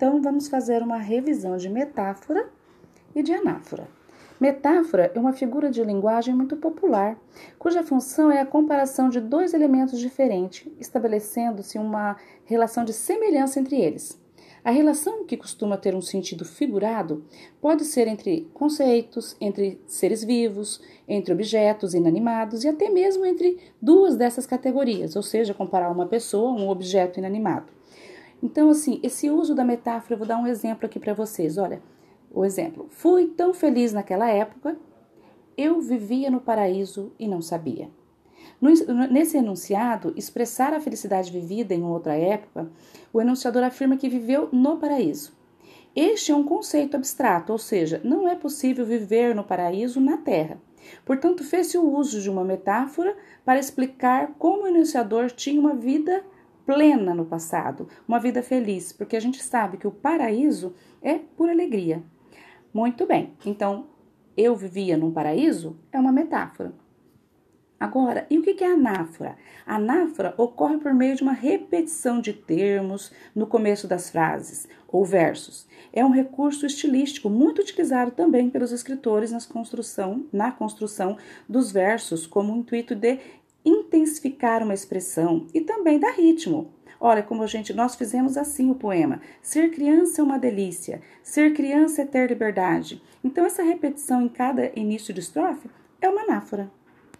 então vamos fazer uma revisão de metáfora e de anáfora. Metáfora é uma figura de linguagem muito popular, cuja função é a comparação de dois elementos diferentes, estabelecendo-se uma relação de semelhança entre eles. A relação que costuma ter um sentido figurado pode ser entre conceitos, entre seres vivos, entre objetos inanimados e até mesmo entre duas dessas categorias, ou seja, comparar uma pessoa a um objeto inanimado. Então, assim, esse uso da metáfora, eu vou dar um exemplo aqui para vocês. Olha, o exemplo: Fui tão feliz naquela época, eu vivia no paraíso e não sabia. Nesse enunciado, expressar a felicidade vivida em outra época, o enunciador afirma que viveu no paraíso. Este é um conceito abstrato, ou seja, não é possível viver no paraíso na Terra. Portanto, fez-se o uso de uma metáfora para explicar como o enunciador tinha uma vida plena no passado, uma vida feliz, porque a gente sabe que o paraíso é por alegria. Muito bem, então eu vivia num paraíso é uma metáfora. Agora, e o que é anáfora? Anáfora ocorre por meio de uma repetição de termos no começo das frases ou versos. É um recurso estilístico muito utilizado também pelos escritores nas construção, na construção dos versos, como intuito de intensificar uma expressão e também dar ritmo. Olha como a gente nós fizemos assim o poema. Ser criança é uma delícia. Ser criança é ter liberdade. Então essa repetição em cada início de estrofe é uma anáfora.